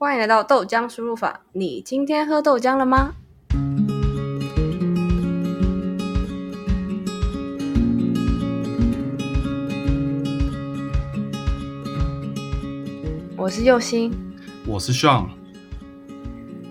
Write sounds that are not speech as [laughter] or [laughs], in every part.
欢迎来到豆浆输入法。你今天喝豆浆了吗？我是佑星，我是 Sean。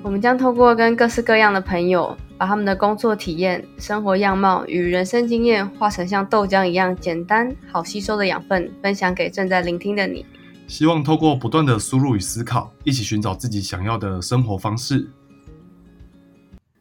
我们将透过跟各式各样的朋友，把他们的工作体验、生活样貌与人生经验，化成像豆浆一样简单、好吸收的养分，分享给正在聆听的你。希望透过不断的输入与思考，一起寻找自己想要的生活方式。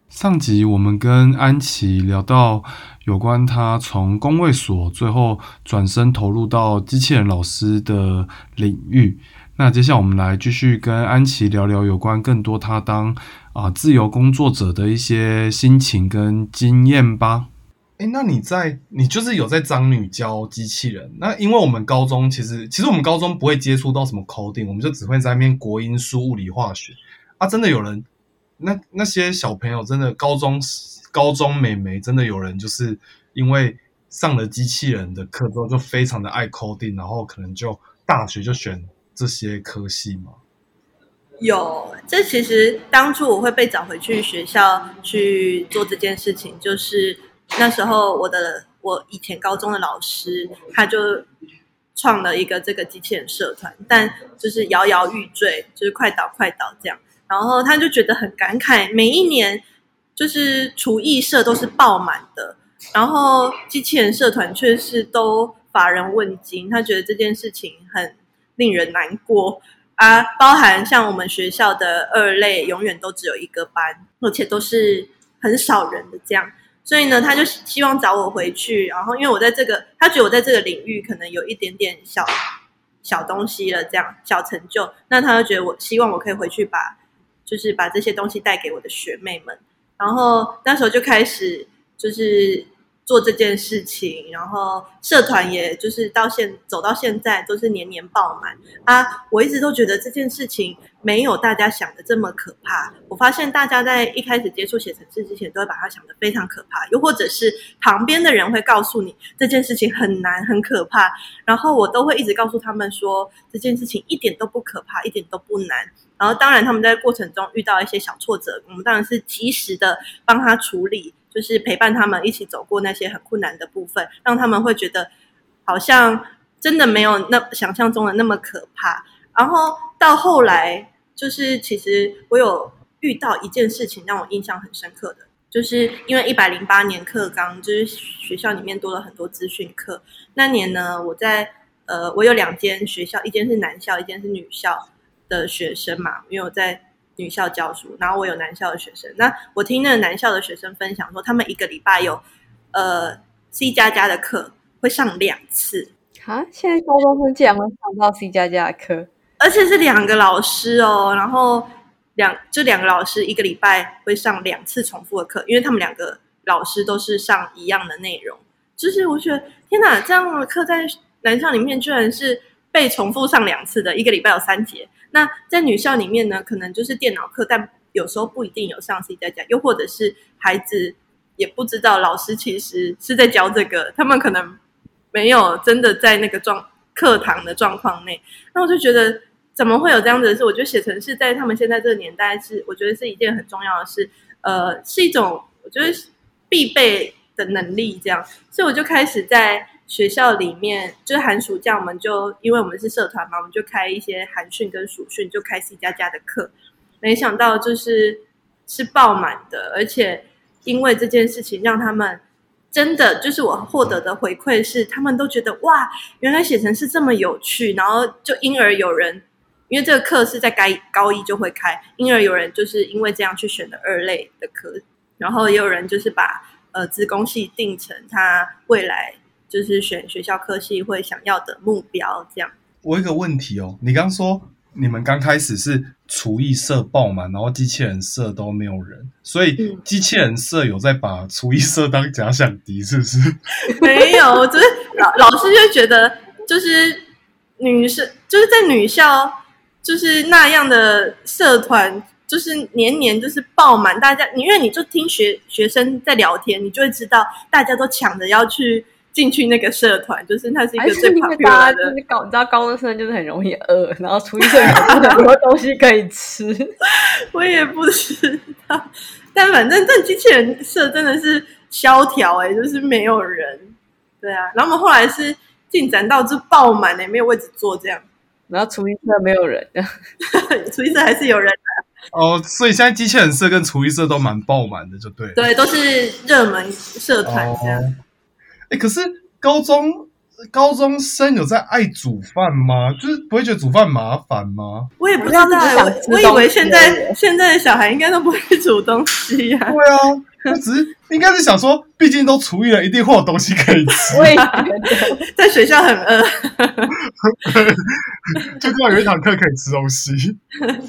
上集我们跟安琪聊到有关他从工位所最后转身投入到机器人老师的领域。那接下来我们来继续跟安琪聊聊有关更多他当啊自由工作者的一些心情跟经验吧。哎，那你在你就是有在张女教机器人？那因为我们高中其实其实我们高中不会接触到什么 coding，我们就只会在那边国音数物理化学啊。真的有人那那些小朋友真的高中高中美眉真的有人就是因为上了机器人的课之后就非常的爱 coding，然后可能就大学就选这些科系吗？有，这其实当初我会被找回去学校去做这件事情，就是。那时候，我的我以前高中的老师，他就创了一个这个机器人社团，但就是摇摇欲坠，就是快倒快倒这样。然后他就觉得很感慨，每一年就是厨艺社都是爆满的，然后机器人社团却是都乏人问津。他觉得这件事情很令人难过啊，包含像我们学校的二类，永远都只有一个班，而且都是很少人的这样。所以呢，他就希望找我回去，然后因为我在这个，他觉得我在这个领域可能有一点点小小东西了，这样小成就，那他就觉得我希望我可以回去把，就是把这些东西带给我的学妹们，然后那时候就开始就是。做这件事情，然后社团也就是到现走到现在都是年年爆满啊！我一直都觉得这件事情没有大家想的这么可怕。我发现大家在一开始接触写程式之前，都会把它想的非常可怕，又或者是旁边的人会告诉你这件事情很难很可怕，然后我都会一直告诉他们说这件事情一点都不可怕，一点都不难。然后当然他们在过程中遇到一些小挫折，我们当然是及时的帮他处理。就是陪伴他们一起走过那些很困难的部分，让他们会觉得好像真的没有那想象中的那么可怕。然后到后来，就是其实我有遇到一件事情让我印象很深刻的，就是因为一百零八年课纲，就是学校里面多了很多资讯课。那年呢，我在呃，我有两间学校，一间是男校，一间是女校的学生嘛，因为我在。女校教书，然后我有男校的学生。那我听那个男校的学生分享说，他们一个礼拜有呃 C 加加的课会上两次。啊，现在高中生竟然会上到 C 加加的课，而且是两个老师哦。然后两就两个老师一个礼拜会上两次重复的课，因为他们两个老师都是上一样的内容。就是我觉得天哪，这样的课在男校里面居然是被重复上两次的，一个礼拜有三节。那在女校里面呢，可能就是电脑课，但有时候不一定有上 C 在家，又或者是孩子也不知道老师其实是在教这个，他们可能没有真的在那个状课堂的状况内。那我就觉得，怎么会有这样子的事？我觉得写成是在他们现在这个年代是，我觉得是一件很重要的事，呃，是一种我觉得必备的能力。这样，所以我就开始在。学校里面就是寒暑假，我们就因为我们是社团嘛，我们就开一些寒训跟暑训，就开 C 加加的课。没想到就是是爆满的，而且因为这件事情，让他们真的就是我获得的回馈是，他们都觉得哇，原来写成是这么有趣。然后就因而有人，因为这个课是在该高一就会开，因而有人就是因为这样去选的二类的课，然后也有人就是把呃资工系定成他未来。就是选学校科系会想要的目标，这样。我有个问题哦，你刚说你们刚开始是厨艺社爆满，然后机器人社都没有人，所以机器人社有在把厨艺社当假想敌，是不是？[laughs] 没有，就是老老师就觉得，就是女生就是在女校，就是那样的社团，就是年年就是爆满，大家，因为你就听学学生在聊天，你就会知道大家都抢着要去。进去那个社团，就是它是一还是个最因为大 popular 的家就是高，你知道高中生就是很容易饿，[laughs] 然后厨艺社有很多东西可以吃。[laughs] 我也不知道，但反正这机器人社真的是萧条哎、就是没有人。对啊，然后我们后来是进展到就爆满哎、没有位置坐这样，[laughs] 然后厨艺社没有人，厨艺社还是有人，哦，所以现在机器人社跟厨艺社都蛮爆满的，就对了。对，都是热门社团这样。哦。哎，可是高中高中生有在爱煮饭吗？就是不会觉得煮饭麻烦吗？我也不知道我我以为现在现在的小孩应该都不会煮东西呀、对啊，我只是应该是想说，毕竟都厨艺了，一定会有东西可以吃。我也觉得。在学校很饿，[laughs] 就知道有一堂课可以吃东西。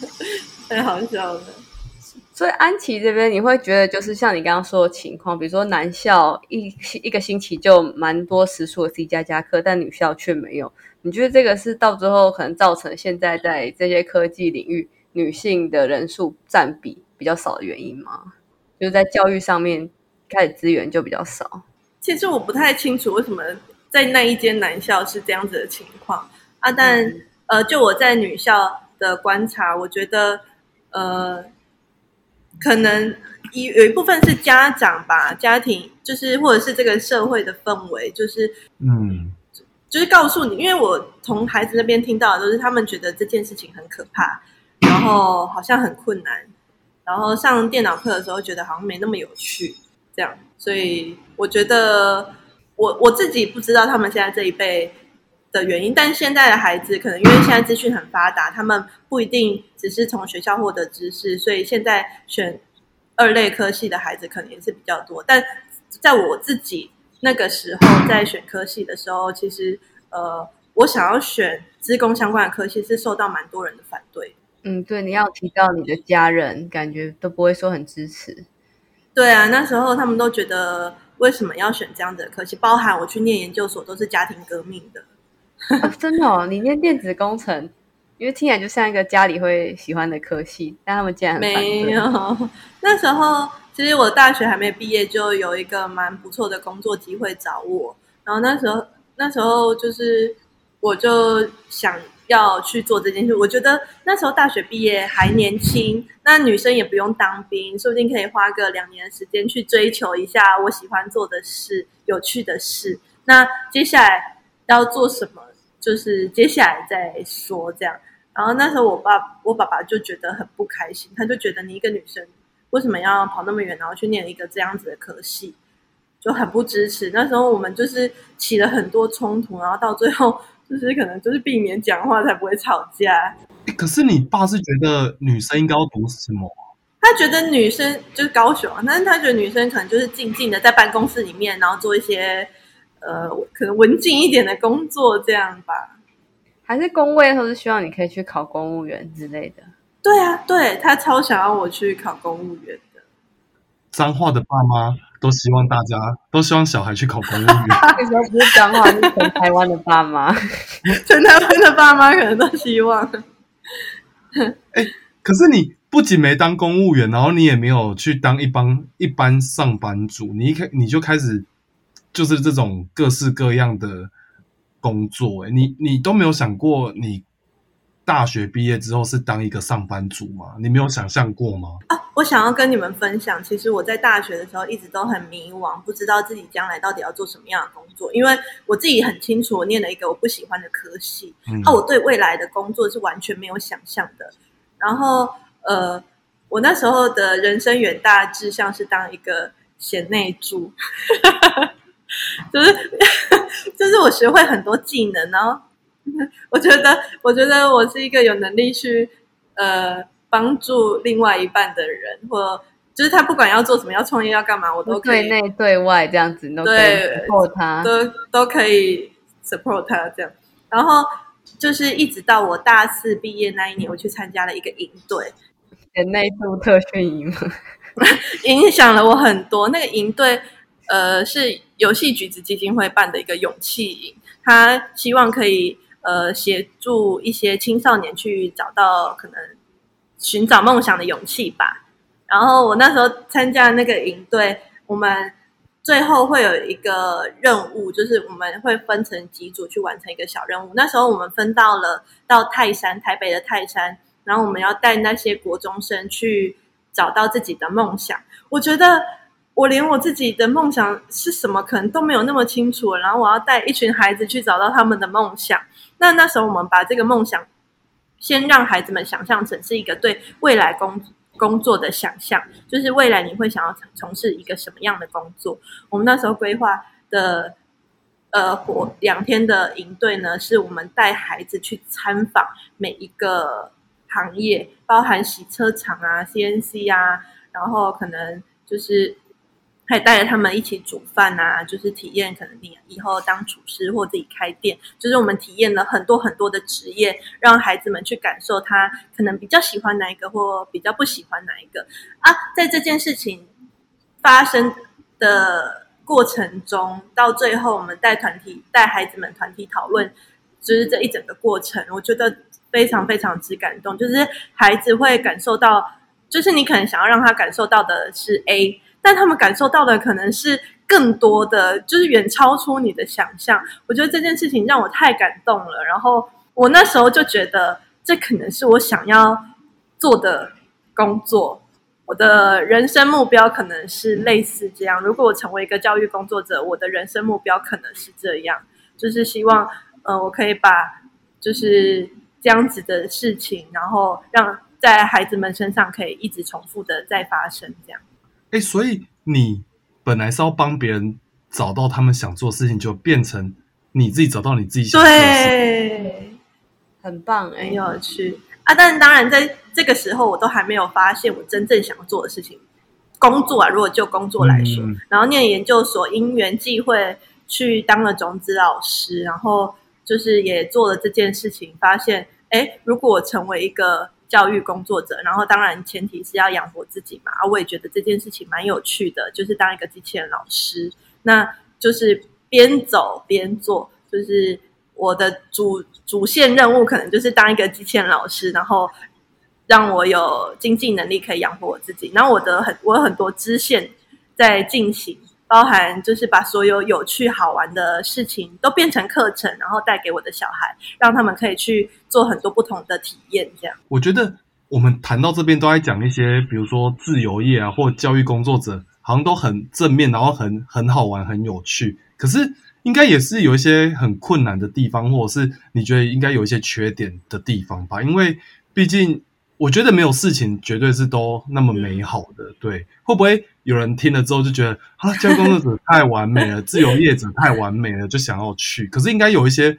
[laughs] 太好笑了。所以安琪这边，你会觉得就是像你刚刚说的情况，比如说男校一一个星期就蛮多时数的 C 加加课，但女校却没有。你觉得这个是到最后可能造成现在在这些科技领域女性的人数占比比较少的原因吗？就是在教育上面开始资源就比较少。其实我不太清楚为什么在那一间男校是这样子的情况啊，但、呃，就我在女校的观察，我觉得呃，可能一有一部分是家长吧，家庭就是或者是这个社会的氛围，就是嗯，就是告诉你，因为我从孩子那边听到的都是他们觉得这件事情很可怕，然后好像很困难，然后上电脑课的时候觉得好像没那么有趣，这样，所以我觉得我我自己不知道他们现在这一辈的原因，但现在的孩子可能因为现在资讯很发达，他们不一定只是从学校获得知识，所以现在选二类科系的孩子可能也是比较多，但在我自己那个时候在选科系的时候，其实呃，我想要选资工相关的科系是受到蛮多人的反对。嗯，对，你要提到你的家人，感觉都不会说很支持。对啊，那时候他们都觉得为什么要选这样的科系，包含我去念研究所都是家庭革命的。哦、[laughs] 真的哦，你念电子工程，因为听起来就像一个家里会喜欢的科系，但他们竟然没有，那时候其实我大学还没毕业，就有一个蛮不错的工作机会找我。然后那时候那时候就是我就想要去做这件事。我觉得那时候大学毕业还年轻，那女生也不用当兵，说不定可以花个两年的时间去追求一下我喜欢做的事、有趣的事。那接下来要做什么，就是接下来再说这样。然后那时候我爸我爸爸就觉得很不开心，他就觉得你一个女生为什么要跑那么远，然后去念一个这样子的科系，就很不支持。那时候我们就是起了很多冲突，然后到最后就是可能就是避免讲话才不会吵架。可是你爸是觉得女生应该要读什么？他觉得女生就是高雄啊，但是他觉得女生可能就是静静的在办公室里面，然后做一些呃可能文静一点的工作这样吧。还是工位的时候是希望你可以去考公务员之类的。对啊，对他超想要我去考公务员的。彰化的爸妈都希望大家都希望小孩去考公务员。那时候不是彰化，是全台湾的爸妈。[laughs] 全台湾的爸妈可能都希望。[laughs] 可是你不仅没当公务员，然后你也没有去当一帮一般上班族，你一开你就开始就是这种各式各样的工作、欸，你你都没有想过你大学毕业之后是当一个上班族吗？你没有想象过吗？啊，我想要跟你们分享，其实我在大学的时候一直都很迷惘，不知道自己将来到底要做什么样的工作。因为我自己很清楚，我念了一个我不喜欢的科系，嗯啊，我对未来的工作是完全没有想象的。然后，呃，我那时候的人生远大志向是当一个贤内助，[laughs] 就是 [laughs] 就是我学会很多技能，然后我觉得我觉得我是一个有能力去呃帮助另外一半的人，或就是他不管要做什么，要创业要干嘛，我都可以对内对外这样子，对 support 他。都都可以 support 他这样。然后就是一直到我大四毕业那一年，我去参加了一个营队，人内度特训营，[laughs] 影响了我很多。那个营队呃是游戏橘子基金会办的一个勇气营，他希望可以呃协助一些青少年去找到可能寻找梦想的勇气吧。然后我那时候参加那个营队，我们最后会有一个任务，就是我们会分成几组去完成一个小任务。那时候我们分到了到泰山，台北的泰山，然后我们要带那些国中生去找到自己的梦想。我觉得我连我自己的梦想是什么，可能都没有那么清楚。然后我要带一群孩子去找到他们的梦想。那那时候我们把这个梦想先让孩子们想象成是一个对未来工。工作的想象，就是未来你会想要从事一个什么样的工作？我们那时候规划的，呃，活两天的营队呢，是我们带孩子去参访每一个行业，包含洗车厂啊、CNC 啊，然后可能就是。还带着他们一起煮饭啊，就是体验可能你以后当厨师或自己开店，就是我们体验了很多很多的职业，让孩子们去感受他可能比较喜欢哪一个或比较不喜欢哪一个啊。在这件事情发生的过程中，到最后我们带团体带孩子们团体讨论，就是这一整个过程，我觉得非常非常之感动。就是孩子会感受到，就是你可能想要让他感受到的是 A。但他们感受到的可能是更多的，就是远超出你的想象。我觉得这件事情让我太感动了。然后我那时候就觉得，这可能是我想要做的工作。我的人生目标可能是类似这样。如果我成为一个教育工作者，我的人生目标可能是这样，就是希望，呃，我可以把就是这样子的事情，然后让在孩子们身上可以一直重复的再发生，这样。哎，所以你本来是要帮别人找到他们想做的事情，就变成你自己找到你自己想做的事对，很棒，很有趣啊！但当然，在这个时候，我都还没有发现我真正想要做的事情。工作啊，如果就工作来说，然后念研究所，因缘际会去当了种子老师，然后就是也做了这件事情，发现，哎，如果我成为一个。教育工作者，然后当然前提是要养活自己嘛。啊，我也觉得这件事情蛮有趣的，就是当一个机器人老师，那就是边走边做，就是我的主主线任务可能就是当一个机器人老师，然后让我有经济能力可以养活我自己。然后我的很我有很多支线在进行。包含就是把所有有趣好玩的事情都变成课程，然后带给我的小孩，让他们可以去做很多不同的体验。这样，我觉得我们谈到这边都在讲一些，比如说自由业啊，或教育工作者，好像都很正面，然后很很好玩，很有趣。可是应该也是有一些很困难的地方，或者是你觉得应该有一些缺点的地方吧？因为毕竟。我觉得没有事情绝对是都那么美好的，对？会不会有人听了之后就觉得啊，教工作者太完美了，自由业者太完美了，就想要去？可是应该有一些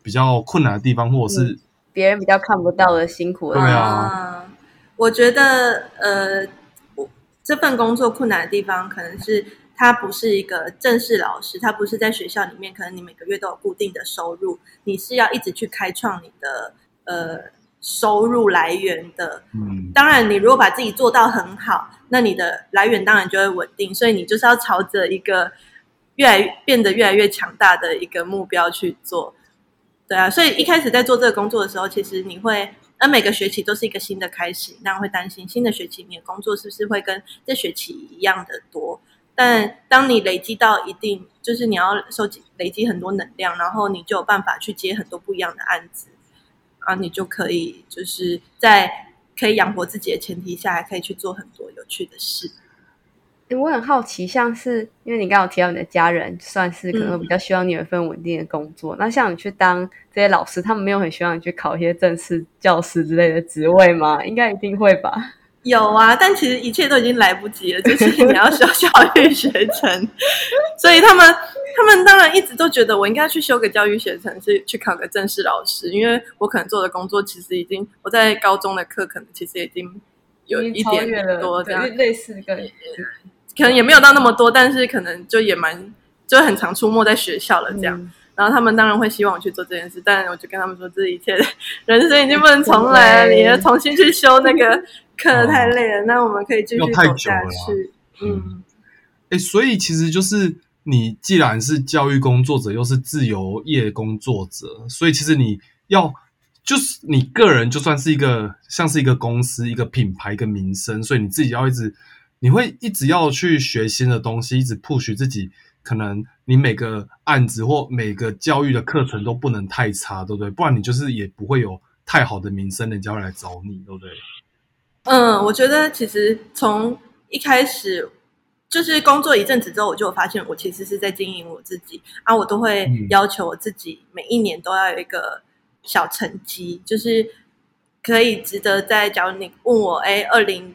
比较困难的地方，或者是别人比较看不到的辛苦。对啊，我觉得呃，我这份工作困难的地方，可能是他不是一个正式老师，他不是在学校里面，可能你每个月都有固定的收入，你是要一直去开创你的呃。收入来源的，嗯，当然，你如果把自己做到很好，那你的来源当然就会稳定。所以你就是要朝着一个越来变得越来越强大的一个目标去做，对啊。所以一开始在做这个工作的时候，其实你会，而每个学期都是一个新的开始，那会担心新的学期你的工作是不是会跟这学期一样的多。但当你累积到一定，就是你要收集累积很多能量，然后你就有办法去接很多不一样的案子。啊，你就可以就是在可以养活自己的前提下，还可以去做很多有趣的事。我很好奇，像是因为你刚刚提到你的家人，算是可能比较希望你有一份稳定的工作。那像你去当这些老师，他们没有很希望你去考一些正式教师之类的职位吗？应该一定会吧。有啊，但其实一切都已经来不及了，就是你要 [laughs] 修教育学成，所以他们他们当然一直都觉得我应该去修个教育学程，是去考个正式老师，因为我可能做的工作其实已经我在高中的课可能其实已经有一点多这样类似跟可能也没有到那么多，但是可能就也蛮就很常出没在学校了这样。然后他们当然会希望我去做这件事，但我就跟他们说，这一切人生已经不能重来了，你要重新去修那个。[laughs] 课太累了，那我们可以继续走下去。嗯，哎，所以其实就是你既然是教育工作者，又是自由业工作者，所以其实你要就是你个人就算是一个像是一个公司、一个品牌、一个名声，所以你自己要一直你会一直要去学新的东西，一直 push 自己。可能你每个案子或每个教育的课程都不能太差，对不对？不然你就是也不会有太好的名声，人家会来找你，对不对？嗯，我觉得其实从一开始就是工作一阵子之后，我就发现我其实是在经营我自己啊，我都会要求我自己每一年都要有一个小成绩，就是可以值得在。假如你问我，哎，二零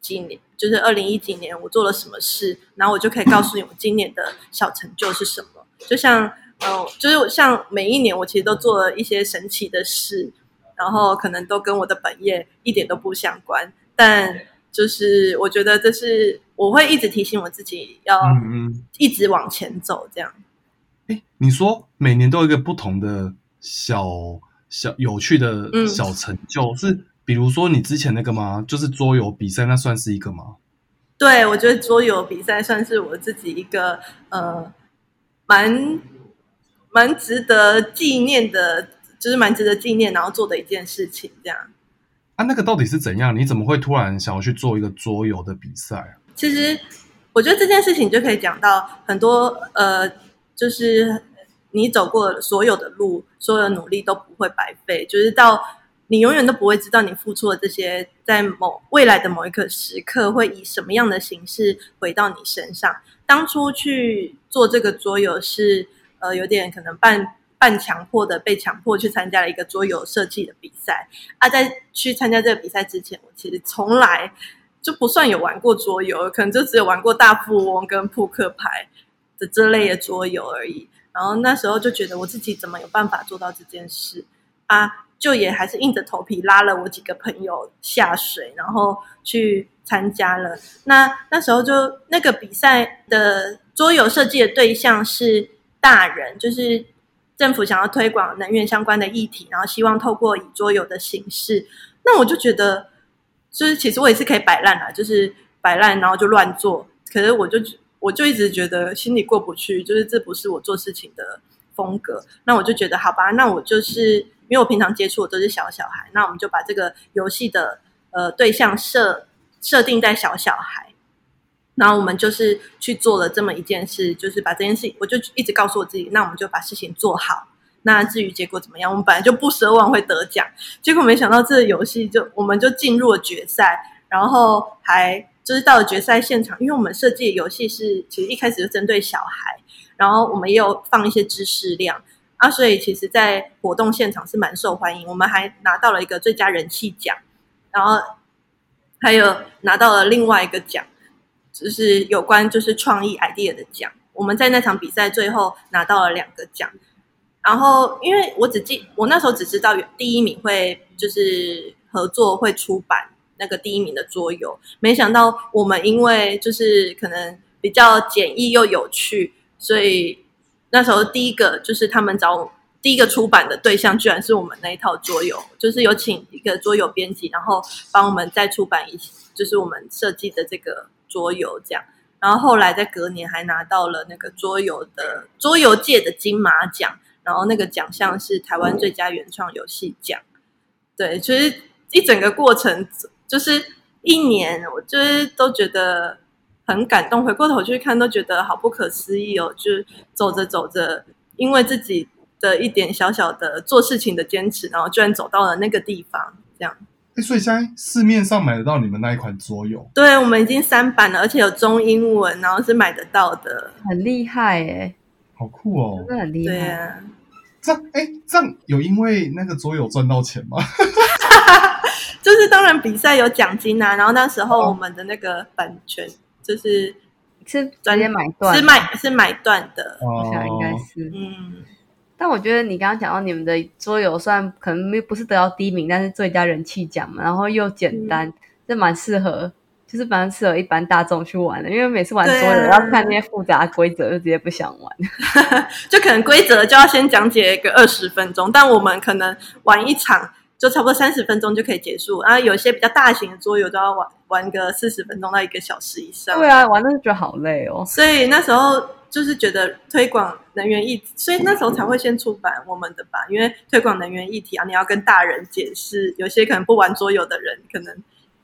几年。就是二零一几年我做了什么事，然后我就可以告诉你我今年的小成就是什么。就像，呃，就是像每一年我其实都做了一些神奇的事，然后可能都跟我的本业一点都不相关，但就是我觉得这是我会一直提醒我自己要一直往前走。这样。哎，你说每年都有一个不同的小小有趣的小成就，是？比如说你之前那个吗？就是桌游比赛，那算是一个吗？对，我觉得桌游比赛算是我自己一个呃，蛮蛮值得纪念的，就是蛮值得纪念，然后做的一件事情。这样啊，那个到底是怎样？你怎么会突然想要去做一个桌游的比赛？其实我觉得这件事情就可以讲到很多呃，就是你走过所有的路，所有的努力都不会白费，就是到。你永远都不会知道你付出的这些，在某未来的某一个时刻，会以什么样的形式回到你身上。当初去做这个桌游是，呃，有点可能半半强迫的，被强迫去参加了一个桌游设计的比赛。啊，在去参加这个比赛之前，我其实从来就不算有玩过桌游，可能就只有玩过大富翁跟扑克牌的这类的桌游而已。然后那时候就觉得我自己怎么有办法做到这件事啊？就也还是硬着头皮拉了我几个朋友下水，然后去参加了。那那时候就那个比赛的桌游设计的对象是大人，就是政府想要推广能源相关的议题，然后希望透过以桌游的形式。那我就觉得，就是其实我也是可以摆烂啊，就是摆烂，然后就乱做。可是我就我就一直觉得心里过不去，就是这不是我做事情的风格。那我就觉得好吧，那我就是。因为我平常接触的都是小小孩，那我们就把这个游戏的呃对象设设定在小小孩，然后我们就是去做了这么一件事，就是把这件事，我就一直告诉我自己，那我们就把事情做好。那至于结果怎么样，我们本来就不奢望会得奖，结果没想到这个游戏就我们就进入了决赛，然后还就是到了决赛现场，因为我们设计的游戏是其实一开始就针对小孩，然后我们也有放一些知识量。啊，所以其实，在活动现场是蛮受欢迎，我们还拿到了一个最佳人气奖，然后还有拿到了另外一个奖，就是有关就是创意 idea 的奖。我们在那场比赛最后拿到了两个奖，然后因为我只记我那时候只知道第一名会就是合作会出版那个第一名的桌游，没想到我们因为就是可能比较简易又有趣，所以。那时候第一个就是他们找我第一个出版的对象，居然是我们那一套桌游，就是有请一个桌游编辑，然后帮我们再出版一，就是我们设计的这个桌游这样。然后后来在隔年还拿到了那个桌游的桌游界的金马奖，然后那个奖项是台湾最佳原创游戏奖。对，其实一整个过程就是一年，我就是都觉得。很感动，回过头去看都觉得好不可思议哦！就走着走着，因为自己的一点小小的做事情的坚持，然后居然走到了那个地方，这样。哎，所以现在市面上买得到你们那一款桌游？对，我们已经三版了，而且有中英文，然后是买得到的，很厉害哎！好酷哦，真的很厉害。对啊，这样哎，这样有因为那个桌游赚到钱吗？[laughs] 就是当然比赛有奖金啊，然后那时候我们的那个版权。就是是直接买断，是买是买断的，我想应该是。嗯，但我觉得你刚刚讲到你们的桌游，虽然可能没不是得到第一名，但是最佳人气奖嘛，然后又简单，这蛮适合，就是蛮适合一般大众去玩的。因为每次玩桌游要看那些复杂规则，就直接不想玩。[laughs] 就可能规则就要先讲解一个二十分钟，但我们可能玩一场。就差不多三十分钟就可以结束，然后有些比较大型的桌游都要玩玩个四十分钟到一个小时以上。对啊，玩的觉得好累哦。所以那时候就是觉得推广能源议题，所以那时候才会先出版我们的吧，因为推广能源议题啊，你要跟大人解释，有些可能不玩桌游的人可能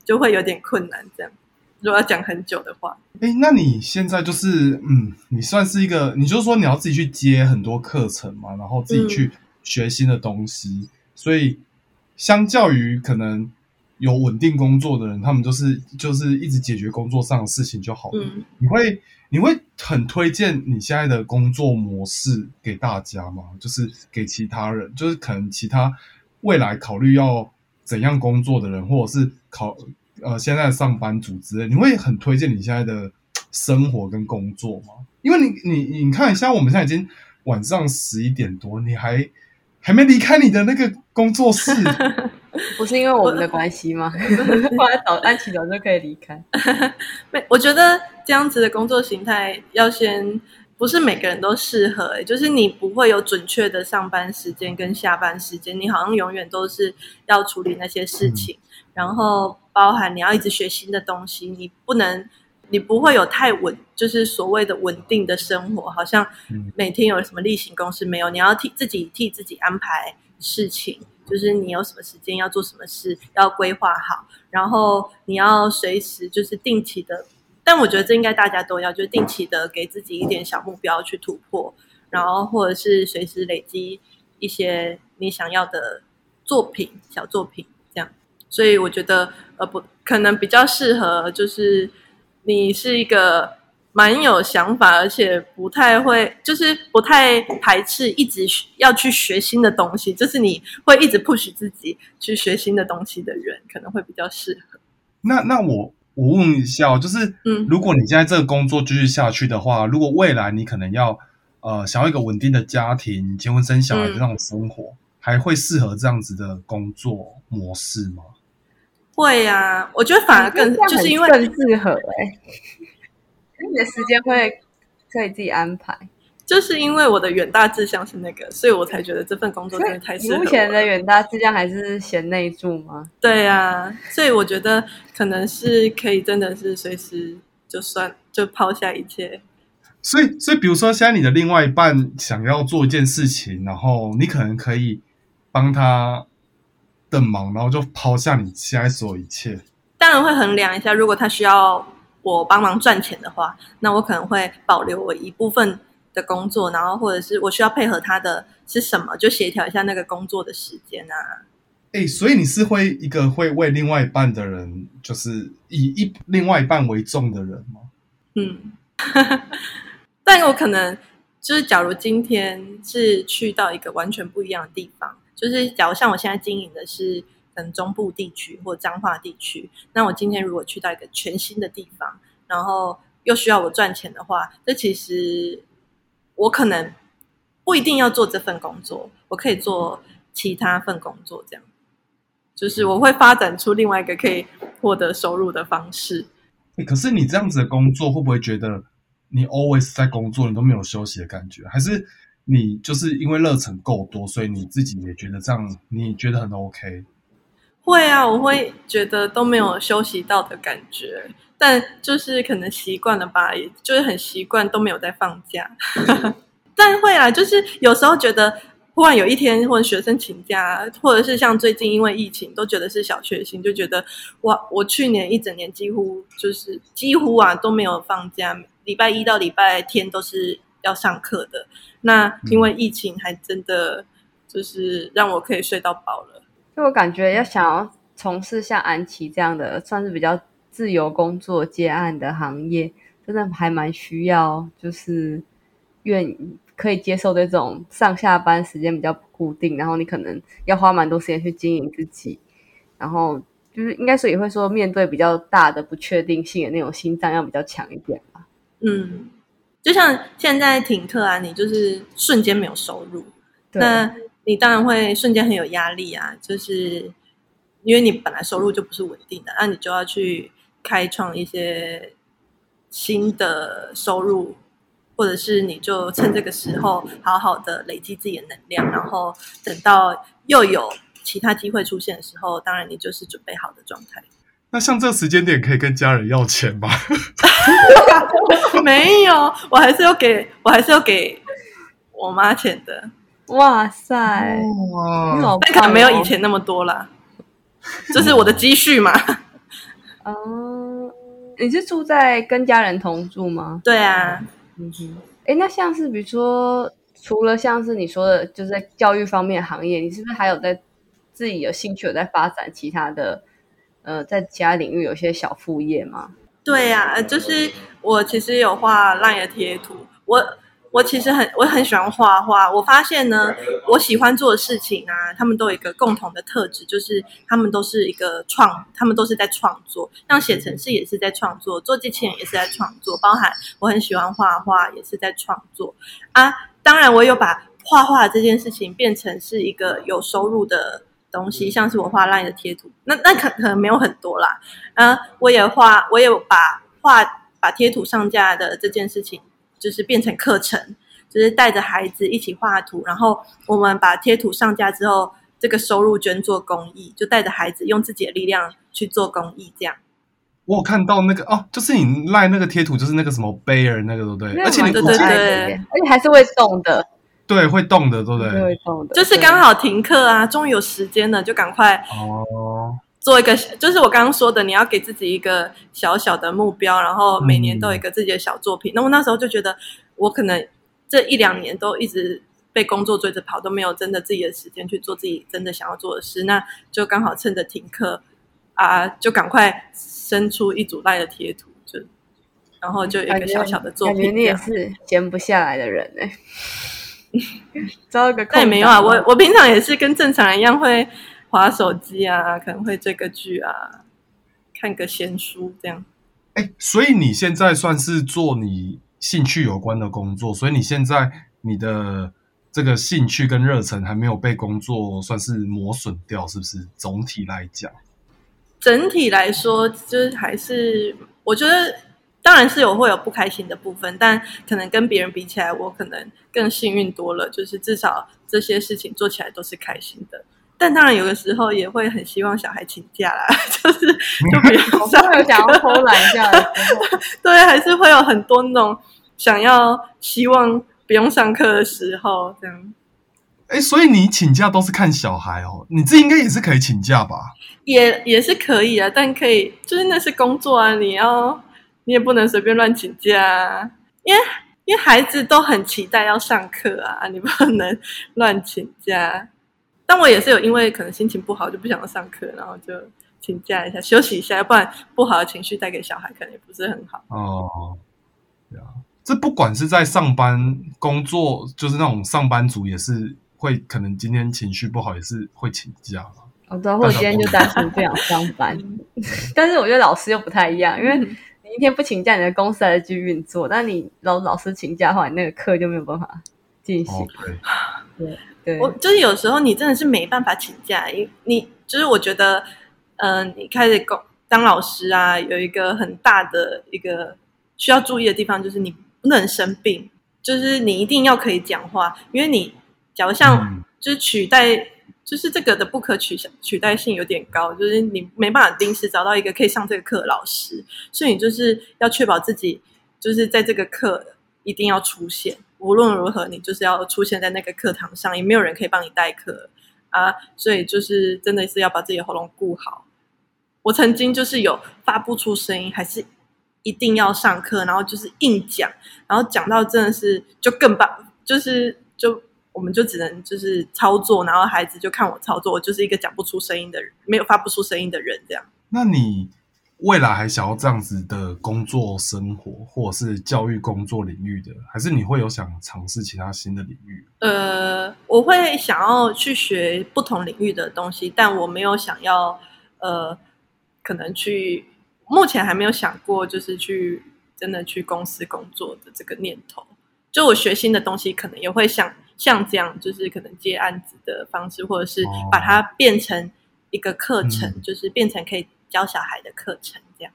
就会有点困难这样。如果要讲很久的话，哎，那你现在就是嗯，你算是一个，你就是说你要自己去接很多课程嘛，然后自己去学新的东西，所以相较于可能有稳定工作的人，他们就是就是一直解决工作上的事情就好了。你会你会很推荐你现在的工作模式给大家吗？就是给其他人，就是可能其他未来考虑要怎样工作的人，或者是考。呃，现在上班族之类，你会很推荐你现在的生活跟工作吗？因为你你你看，像我们现在已经晚上十一点多，你还还没离开你的那个工作室，[laughs] 不是因为我们的关系吗？[laughs] 后来早安起早就可以离开。[laughs] 没，我觉得这样子的工作形态要先不是每个人都适合，就是你不会有准确的上班时间跟下班时间，你好像永远都是要处理那些事情，然后。包含你要一直学新的东西，你不能，你不会有太稳，就是所谓的稳定的生活，好像每天有什么例行公事没有，你要替自己替自己安排事情，就是你有什么时间要做什么事，要规划好，然后你要随时就是定期的，但我觉得这应该大家都要，就定期的给自己一点小目标去突破，然后或者是随时累积一些你想要的作品，小作品这样。所以我觉得，呃，不可能比较适合，就是你是一个蛮有想法，而且不太会，就是不太排斥一直要去学新的东西，就是你会一直 push 自己去学新的东西的人，可能会比较适合。那那我我问一下，就是，嗯，如果你现在这个工作继续下去的话，如果未来你可能要呃想要一个稳定的家庭，结婚生小孩的那种生活，还会适合这样子的工作模式吗？会呀，我觉得反而更就是因为更适合 [laughs] 哎，你的时间会可以自己安排。就是因为我的远大志向是那个，所以我才觉得这份工作真的太适合。目前的远大志向还是贤内助吗？对呀，所以我觉得可能是可以，真的是随时就算就抛下一切。所以，所以比如说，现在你的另外一半想要做一件事情，然后你可能可以帮他。的忙，然后就抛下你现在所有一切。当然会衡量一下，如果他需要我帮忙赚钱的话，那我可能会保留我一部分的工作，然后或者是我需要配合他的是什么，就协调一下那个工作的时间啊。哎，所以你是会一个会为另外一半的人，就是以一另外一半为重的人吗？嗯，[laughs] 但我可能就是，假如今天是去到一个完全不一样的地方。就是，假如像我现在经营的是可能中部地区或彰化地区，那我今天如果去到一个全新的地方，然后又需要我赚钱的话，这其实我可能不一定要做这份工作，我可以做其他份工作，这样就是我会发展出另外一个可以获得收入的方式。可是你这样子的工作，会不会觉得你 always 在工作，你都没有休息的感觉？还是？你就是因为热忱够多，所以你自己也觉得这样，你觉得很 OK。会啊，我会觉得都没有休息到的感觉，但就是可能习惯了吧，也就是很习惯都没有在放假。[laughs] 但会啊，就是有时候觉得，忽然有一天或者学生请假，或者是像最近因为疫情，都觉得是小确幸，就觉得哇，我去年一整年几乎就是几乎啊都没有放假，礼拜一到礼拜天都是要上课的。那因为疫情，还真的就是让我可以睡到饱了。就我感觉，要想要从事像安琪这样的，算是比较自由工作接案的行业，真的还蛮需要，就是愿可以接受这种上下班时间比较固定，然后你可能要花蛮多时间去经营自己，然后就是应该说也会说面对比较大的不确定性的那种心脏要比较强一点吧。嗯。就像现在停课啊，你就是瞬间没有收入，那你当然会瞬间很有压力啊。就是因为你本来收入就不是稳定的，那你就要去开创一些新的收入，或者是你就趁这个时候好好的累积自己的能量，然后等到又有其他机会出现的时候，当然你就是准备好的状态。那像这个时间点可以跟家人要钱吗？[laughs] 没有，我还是要给我还是要给我妈钱的。哇塞，哇，但可能没有以前那么多啦，这是我的积蓄嘛。哦，你是住在跟家人同住吗？对啊，嗯哼。哎，那像是比如说，除了像是你说的，就是在教育方面行业，你是不是还有在自己有兴趣有在发展其他的？呃，在其他领域有些小副业吗？对呀，就是我其实有画烂的贴图，我我其实很我很喜欢画画。我发现呢，我喜欢做的事情啊，他们都有一个共同的特质，就是他们都是一个创，他们都是在创作。像写程式也是在创作，做机器人也是在创作，包含我很喜欢画画也是在创作啊。当然，我有把画画这件事情变成是一个有收入的。东西像是我画烂的贴图，那那可可能没有很多啦。啊，我也画，我也把画把贴图上架的这件事情，就是变成课程，就是带着孩子一起画图，然后我们把贴图上架之后，这个收入捐做公益，就带着孩子用自己的力量去做公益，这样。我有看到那个哦，就是你赖那个贴图，就是那个什么贝尔那个，对不对？而且你对对对，而且还是会动的。对，会动的，对不对？会动的，就是刚好停课啊，终于有时间了，就赶快哦，做一个，就是我刚刚说的，你要给自己一个小小的目标，然后每年都有一个自己的小作品。那我那时候就觉得，我可能这一两年都一直被工作追着跑，都没有真的自己的时间去做自己真的想要做的事。那就刚好趁着停课啊，就赶快生出一组赖的贴图，就然后就有一个小小的作品。你也是闲不下来的人哎。[laughs] 招个，那也没有啊。我我平常也是跟正常人一样，会划手机啊，可能会追个剧啊，看个闲书这样。哎，所以你现在算是做你兴趣有关的工作，所以你现在你的这个兴趣跟热忱还没有被工作算是磨损掉，是不是？总体来讲，整体来说，就是还是我觉得。当然是有会有不开心的部分，但可能跟别人比起来，我可能更幸运多了。就是至少这些事情做起来都是开心的。但当然有的时候也会很希望小孩请假啦，[laughs] 就是就比如说有想要偷懒一下对，还是会有很多那种想要希望不用上课的时候，这样。哎，所以你请假都是看小孩哦？你这应该也是可以请假吧？也也是可以啊，但可以就是那是工作啊，你要。你也不能随便乱请假，因为因为孩子都很期待要上课啊，你不能 [laughs] 乱请假。但我也是有因为可能心情不好就不想要上课，然后就请假一下休息一下，要不然不好的情绪带给小孩可能也不是很好。哦，对啊，这不管是在上班工作，就是那种上班族也是会可能今天情绪不好也是会请假我知道，或者今天就单纯不想上班。[laughs] [laughs] 但是我觉得老师又不太一样，因为。一天不请假，你的公司还在继续运作。但你老老师请假的话，你那个课就没有办法进行。对对，我就是有时候你真的是没办法请假，因你就是我觉得，嗯，你开始工当老师啊，有一个很大的一个需要注意的地方，就是你不能生病，就是你一定要可以讲话，因为你假如像就是取代。就是这个的不可取取代性有点高，就是你没办法临时找到一个可以上这个课的老师，所以你就是要确保自己就是在这个课一定要出现，无论如何你就是要出现在那个课堂上，也没有人可以帮你代课啊，所以就是真的是要把自己的喉咙顾好。我曾经就是有发不出声音，还是一定要上课，然后就是硬讲，然后讲到真的是就更棒，就是就。我们就只能就是操作，然后孩子就看我操作，我就是一个讲不出声音的人，没有发不出声音的人，这样。那你未来还想要这样子的工作生活，或者是教育工作领域的，还是你会有想尝试其他新的领域？呃，我会想要去学不同领域的东西，但我没有想要呃，可能去目前还没有想过，就是去真的去公司工作的这个念头。就我学新的东西，可能也会想。像这样，就是可能接案子的方式，或者是把它变成一个课程，就是变成可以教小孩的课程这样。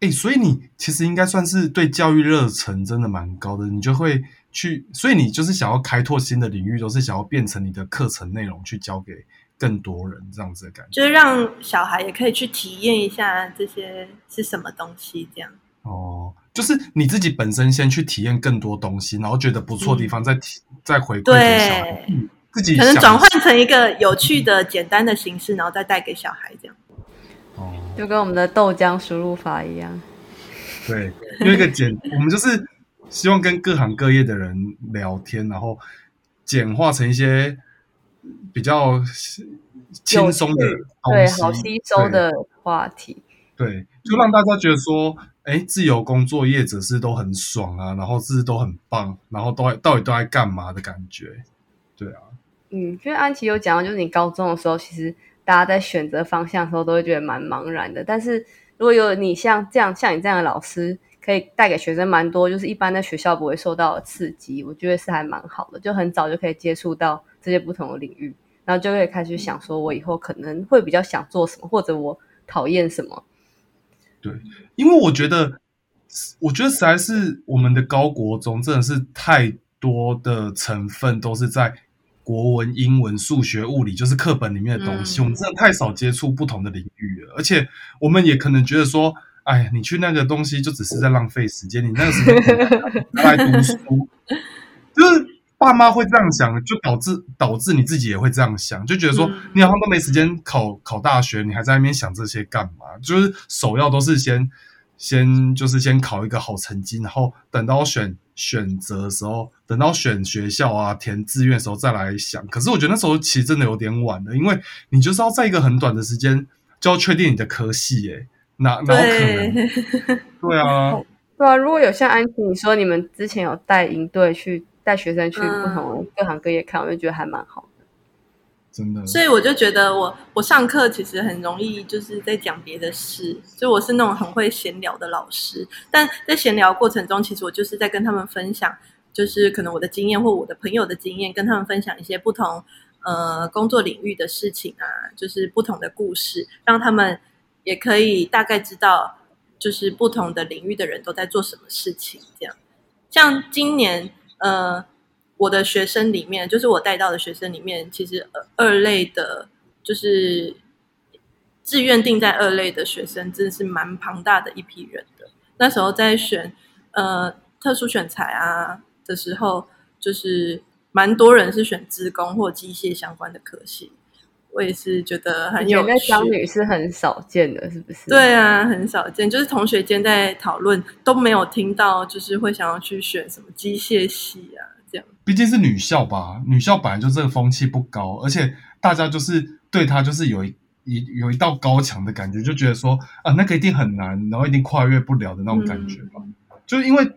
哎，所以你其实应该算是对教育热忱真的蛮高的，你就会去，所以你就是想要开拓新的领域，都是想要变成你的课程内容去教给更多人这样子的感觉，就是让小孩也可以去体验一下这些是什么东西这样。哦。就是你自己本身先去体验更多东西，然后觉得不错的地方，再体再回馈给小孩。自己可能转换成一个有趣的、简单的形式，然后再带给小孩这样。哦，就跟我们的豆浆输入法一样。对，用一个简，我们就是希望跟各行各业的人聊天，然后简化成一些比较轻松的东对，好吸收的话题。对，就让大家觉得说，哎，自由工作业者是都很爽啊，然后是都很棒，然后都到底都在干嘛的感觉。对啊，嗯，因为安琪有讲到，就是你高中的时候，其实大家在选择方向的时候都会觉得蛮茫然的。但是如果有你像这样像你这样的老师，可以带给学生蛮多，就是一般在学校不会受到的刺激，我觉得是还蛮好的。就很早就可以接触到这些不同的领域，然后就会开始想说，我以后可能会比较想做什么，或者我讨厌什么。对，因为我觉得，我觉得实在是我们的高国中真的是太多的成分都是在国文、英文、数学、物理，就是课本里面的东西。嗯。我们真的太少接触不同的领域了，而且我们也可能觉得说，哎呀，你去那个东西就只是在浪费时间，你那个时间 [laughs] 拿来读书，就是爸妈会这样想，就导致导致你自己也会这样想，就觉得说、嗯你好像都没时间考考大学，你还在那边想这些干嘛？就是首要都是先先就是先考一个好成绩，然后等到选选择的时候，等到选学校啊填志愿的时候再来想。可是我觉得那时候其实真的有点晚了，因为你就是要在一个很短的时间就要确定你的科系、耶，哪哪有可能？对，对啊，[laughs] 对啊，如果有像安琪你说，你们之前有带营队去带学生去嗯不同各行各业看，我就觉得还蛮好的。真的。所以我就觉得我我上课其实很容易就是在讲别的事，所以我是那种很会闲聊的老师。但在闲聊过程中，其实我就是在跟他们分享，就是可能我的经验或我的朋友的经验，跟他们分享一些不同呃工作领域的事情啊，就是不同的故事，让他们也可以大概知道，就是不同的领域的人都在做什么事情。这样，像今年呃。我的学生里面，就是我带到的学生里面，其实呃二类的，就是志愿定在二类的学生，真的是蛮庞大的一批人的。那时候在选呃特殊选材啊的时候，就是蛮多人是选资工或机械相关的科系。我也是觉得很有以前在趣。商女是很少见的，是不是？对啊，很少见，就是同学间在讨论都没有听到，就是会想要去选什么机械系啊这样。毕竟是女校吧，女校本来就这个风气不高，而且大家就是对她就是有一一有一道高墙的感觉，就觉得说啊，那个一定很难，然后一定跨越不了的那种感觉吧。就是因为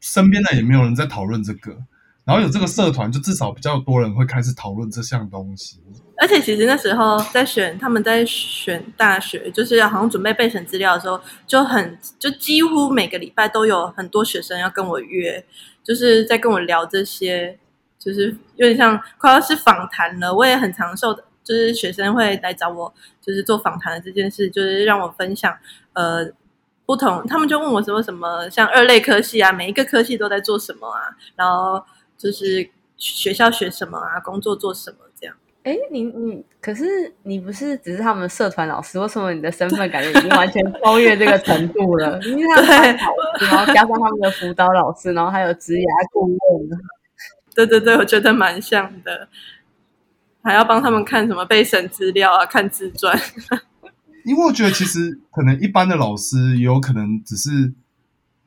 身边的也没有人在讨论这个，然后有这个社团，就至少比较多人会开始讨论这项东西。而且其实那时候在选，他们在选大学，就是好像准备备审资料的时候，就很就几乎每个礼拜都有很多学生要跟我约，就是在跟我聊这些，就是有点像快要是访谈了。我也很常受的，就是学生会来找我，就是做访谈的这件事，就是让我分享呃不同，他们就问我说什么像二类科系啊，每一个科系都在做什么啊，然后就是学校学什么啊，工作做什么。哎，你你可是你不是只是他们社团老师，为什么你的身份感觉已经完全超越这个程度了？[laughs] 因为他们班导师，然后加上他们的辅导老师，然后还有职涯顾问，对对对，我觉得蛮像的，还要帮他们看什么备审资料啊，看自传。[laughs] 因为我觉得其实可能一般的老师也有可能只是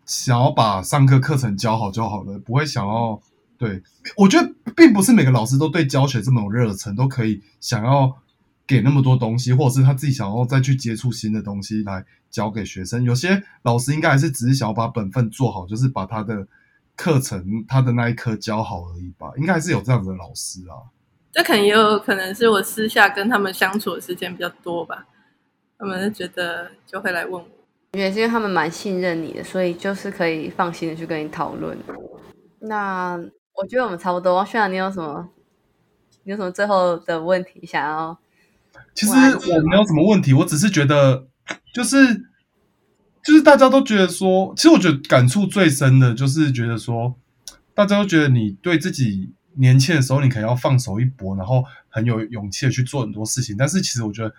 想要把上课课程教好就好了，不会想要对。我觉得并不是每个老师都对教学这么有热忱，都可以想要给那么多东西，或者是他自己想要再去接触新的东西来教给学生。有些老师应该还是只是想要把本分做好，就是把他的课程他的那一科教好而已吧。应该还是有这样子的老师啊。这可能也有可能是我私下跟他们相处的时间比较多吧，他们就觉得就会来问我。也是因为他们蛮信任你的，所以就是可以放心的去跟你讨论。那我觉得我们差不多。王轩阳，你有什么？你有什么最后的问题想要？其实我没有什么问题，我只是觉得，就是就是大家都觉得说，其实我觉得感触最深的就是觉得说，大家都觉得你对自己年轻的时候，你可能要放手一搏，然后很有勇气的去做很多事情。但是其实我觉得，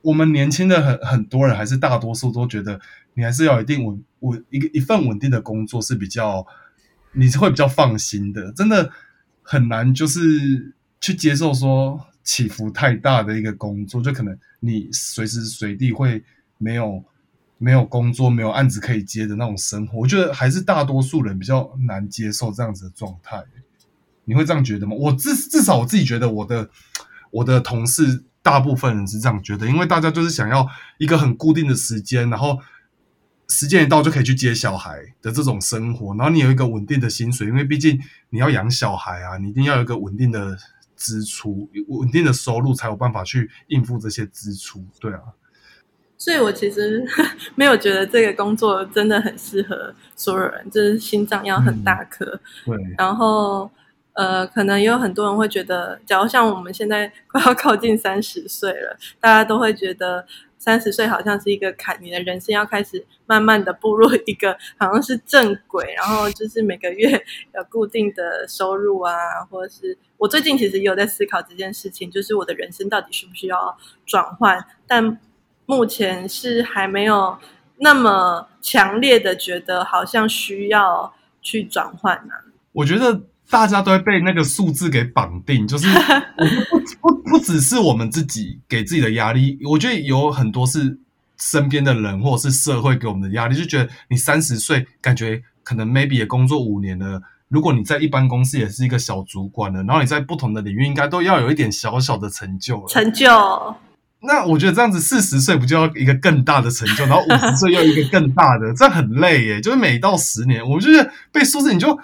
我们年轻的很很多人，还是大多数都觉得，你还是要有一定稳稳一个一份稳定的工作是比较，你是会比较放心的。真的很难，就是去接受说起伏太大的一个工作，就可能你随时随地会没有没有工作、没有案子可以接的那种生活。我觉得还是大多数人比较难接受这样子的状态。你会这样觉得吗？我至至少我自己觉得，我的我的同事大部分人是这样觉得，因为大家就是想要一个很固定的时间，然后时间一到就可以去接小孩的这种生活，然后你有一个稳定的薪水，因为毕竟你要养小孩啊，你一定要有一个稳定的支出、稳定的收入，才有办法去应付这些支出。对啊，所以我其实 [laughs] 没有觉得这个工作真的很适合所有人，就是心脏要很大颗，对，然后。呃，可能也有很多人会觉得，假如像我们现在快要靠近三十岁了，大家都会觉得三十岁好像是一个坎，你的人生要开始慢慢的步入一个好像是正轨，然后就是每个月有固定的收入啊，或者是我最近其实也有在思考这件事情，就是我的人生到底需不需要转换，但目前是还没有那么强烈的觉得好像需要去转换呢。我觉得。大家都会被那个数字给绑定，就是 [laughs] 不不不只是我们自己给自己的压力，我觉得有很多是身边的人或者是社会给我们的压力，就觉得你三十岁，感觉可能 maybe 也工作五年了，如果你在一般公司也是一个小主管了，然后你在不同的领域应该都要有一点小小的成就了。成就？那我觉得这样子四十岁不就要一个更大的成就，然后五十岁又一个更大的，这样很累耶。就是每到十年，我就是被数字你就。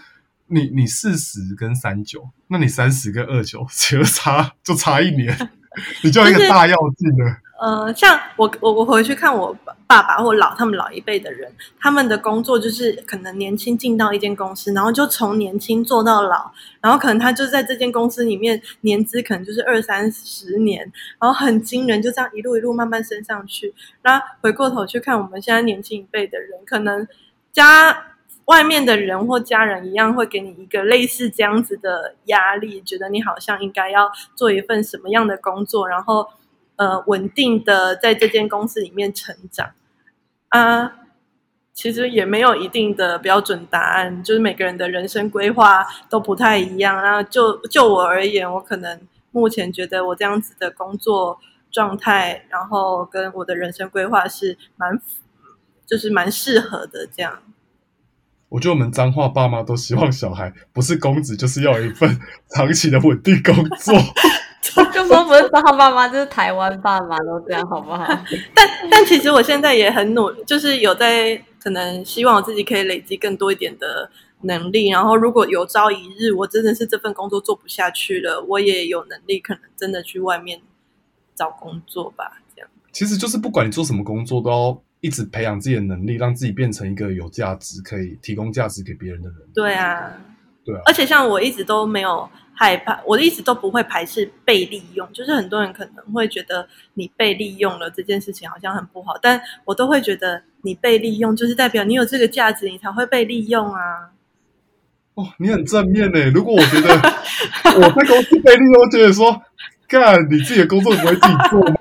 你你四十跟三九，那你三十跟二九，其实差就差一年，[laughs] 你就一个大要进了。呃，像我我我回去看我爸爸或老他们老一辈的人，他们的工作就是可能年轻进到一间公司，然后就从年轻做到老，然后可能他就在这间公司里面年资可能就是二三十年，然后很惊人，就这样一路一路慢慢升上去。那回过头去看我们现在年轻一辈的人，可能加。外面的人或家人一样会给你一个类似这样子的压力，觉得你好像应该要做一份什么样的工作，然后呃稳定的在这间公司里面成长啊。其实也没有一定的标准答案，就是每个人的人生规划都不太一样。然后就就我而言，我可能目前觉得我这样子的工作状态，然后跟我的人生规划是蛮就是蛮适合的这样。我觉得我们脏话爸妈都希望小孩不是公子，就是要一份长期的稳定工作。[laughs] 就说不是脏话爸妈，就是台湾爸妈都这样，好不好？[laughs] 但但其实我现在也很努，就是有在可能希望我自己可以累积更多一点的能力。然后如果有朝一日我真的是这份工作做不下去了，我也有能力可能真的去外面找工作吧。这样其实就是不管你做什么工作都要。一直培养自己的能力，让自己变成一个有价值、可以提供价值给别人的人。对啊，对啊。而且像我一直都没有害怕，我一直都不会排斥被利用。就是很多人可能会觉得你被利用了这件事情好像很不好，但我都会觉得你被利用就是代表你有这个价值，你才会被利用啊。哦，你很正面呢。如果我觉得 [laughs] 我在公司被利用，觉得说。干你自己的工作，你不会自己做吗？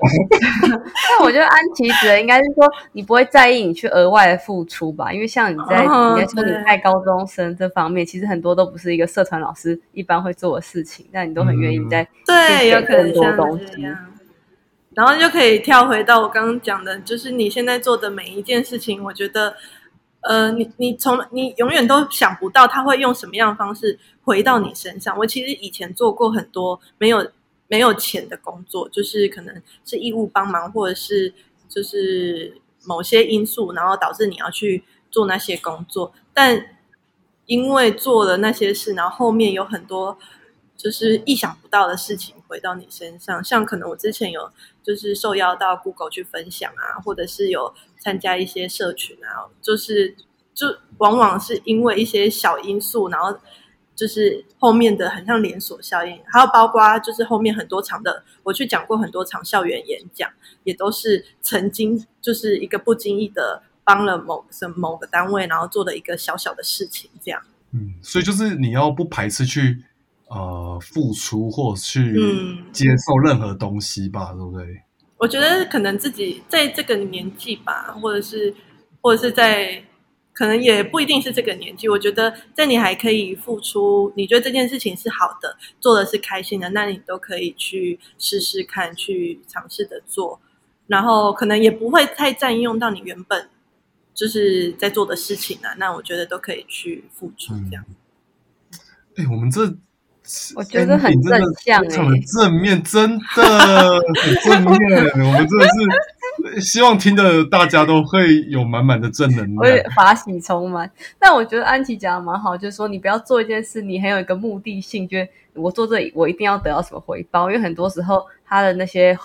[laughs] 但我觉得安琪指的应该是说，你不会在意你去额外的付出吧？因为像你在你在说你在高中生这方面，其实很多都不是一个社团老师一般会做的事情，但你都很愿意在对，有可能多东西。然后就可以跳回到我刚刚讲的，就是你现在做的每一件事情，我觉得，呃，你你从你永远都想不到他会用什么样的方式回到你身上。我其实以前做过很多没有。没有钱的工作，就是可能是义务帮忙，或者是就是某些因素，然后导致你要去做那些工作。但因为做了那些事，然后后面有很多就是意想不到的事情回到你身上。像可能我之前有就是受邀到 Google 去分享啊，或者是有参加一些社群啊，就是就往往是因为一些小因素，然后。就是后面的很像连锁效应，还有包括就是后面很多场的，我去讲过很多场校园演讲，也都是曾经就是一个不经意的帮了某什某个单位，然后做了一个小小的事情，这样。嗯，所以就是你要不排斥去呃付出或去接受任何东西吧，对不对？我觉得可能自己在这个年纪吧，或者是或者是在。可能也不一定是这个年纪，我觉得在你还可以付出，你觉得这件事情是好的，做的是开心的，那你都可以去试试看，去尝试的做，然后可能也不会太占用到你原本就是在做的事情啊，那我觉得都可以去付出这样。哎、我们这我觉得很正向非常的欸正面，真的很正面。[laughs] 我们真的是 [laughs] 希望听的大家都会有满满的正能我也量。法喜充满。但我觉得安琪讲的蛮好，就是说你不要做一件事，你很有一个目的性，觉得我做这里我一定要得到什么回报，因为很多时候他的那些。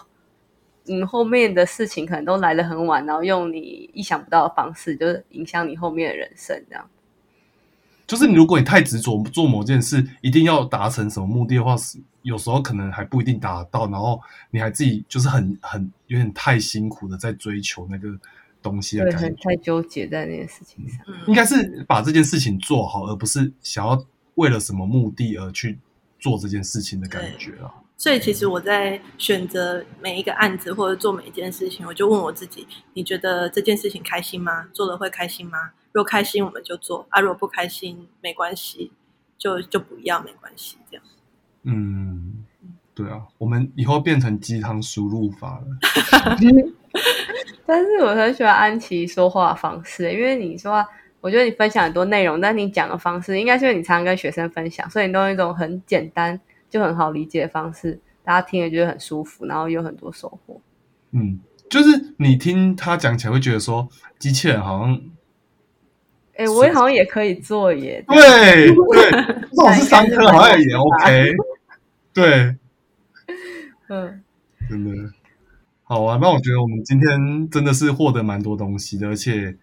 嗯，后面的事情可能都来得很晚，然后用你意想不到的方式，就是影响你后面的人生，这样。就是你如果你太执着做某件事，一定要达成什么目的的话，是有时候可能还不一定达到，然后你还自己就是很很有点太辛苦的在追求那个东西的，感觉。很太纠结在那件事情上。应嗯，该是把这件事情做好，而不是想要为了什么目的而去做这件事情的感觉啊。所以其实我在选择每一个案子或者做每一件事情，我就问我自己：你觉得这件事情开心吗？做了会开心吗？如果开心，我们就做；啊，如果不开心，没关系，就就不要，没关系，这样。嗯，对啊，我们以后变成鸡汤输入法了。[laughs] [laughs] 但是我很喜欢安琪说话的方式，因为你说话，我觉得你分享很多内容，但你讲的方式，应该是因为你常常跟学生分享，所以你都用一种很简单就很好理解的方式，大家听了觉得很舒服，然后有很多收获。嗯，就是你听他讲起来会觉得说，机器人好像哎，我也好像也可以做耶。对对，这种是三科好像也 OK。对，[laughs] 嗯，真的好啊。那我觉得我们今天真的是获得蛮多东西的，而且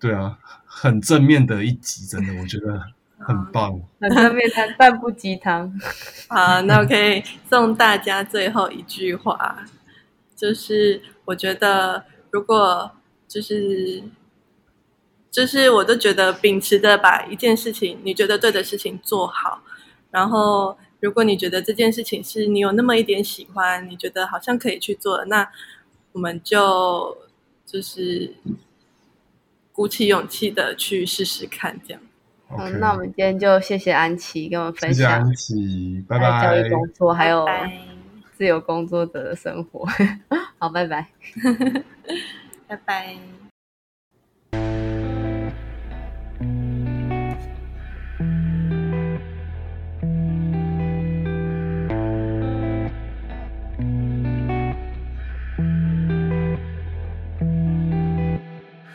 对啊，很正面的一集，真的我觉得很棒。很正面但半不鸡汤。[laughs] 好，那我可以送大家最后一句话，就是我觉得如果就是就是我都觉得秉持着把一件事情你觉得对的事情做好，然后如果你觉得这件事情是你有那么一点喜欢，你觉得好像可以去做，那我们就就是鼓起勇气的去试试看，这样。好 OK，那我们今天就谢谢安琪跟我们分享谢谢安琪，拜拜教育。工作，还有拜拜自由工作者的生活。[laughs] 好，拜拜。[laughs] 拜拜。